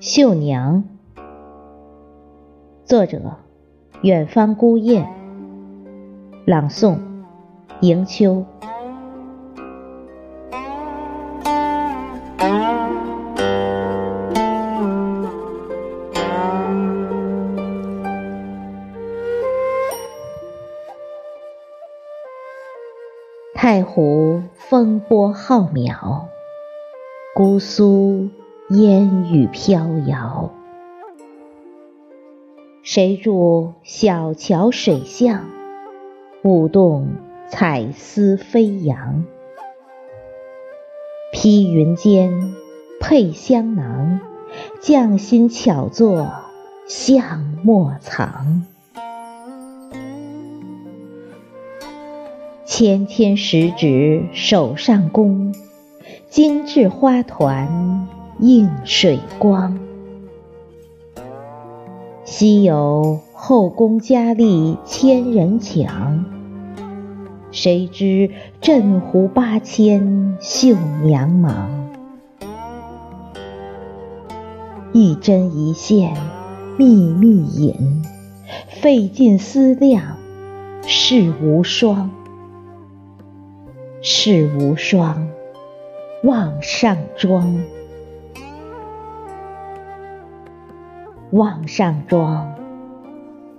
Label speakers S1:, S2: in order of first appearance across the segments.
S1: 绣娘，作者：远方孤雁，朗诵：迎秋。太湖风波浩渺，姑苏。烟雨飘摇，谁住小桥水巷，舞动彩丝飞扬？披云间，佩香囊，匠心巧作相莫藏。纤纤十指手上工，精致花团。映水光，昔有后宫佳丽千人抢，谁知镇湖八千绣娘忙。一针一线密密引，费尽思量事无双。世无双，望上妆。望上妆，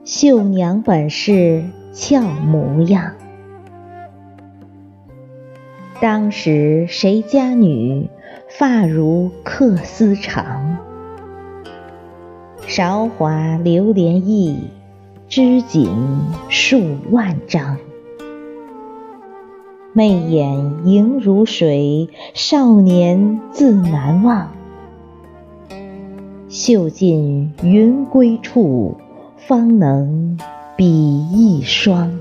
S1: 绣娘本是俏模样。当时谁家女发如客丝长？韶华流连意，织锦数万张。媚眼盈如水，少年自难忘。绣尽云归处，方能比翼双。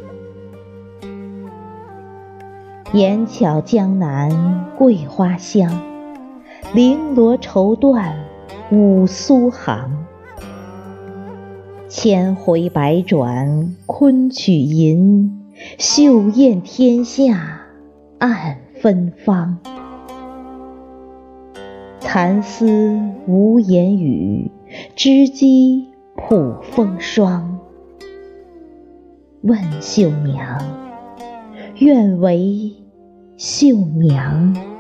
S1: 眼巧江南桂花香，绫罗绸缎五苏杭。千回百转昆曲吟，绣艳天下暗芬芳。蚕丝无言语，织机普风霜。问绣娘，愿为绣娘。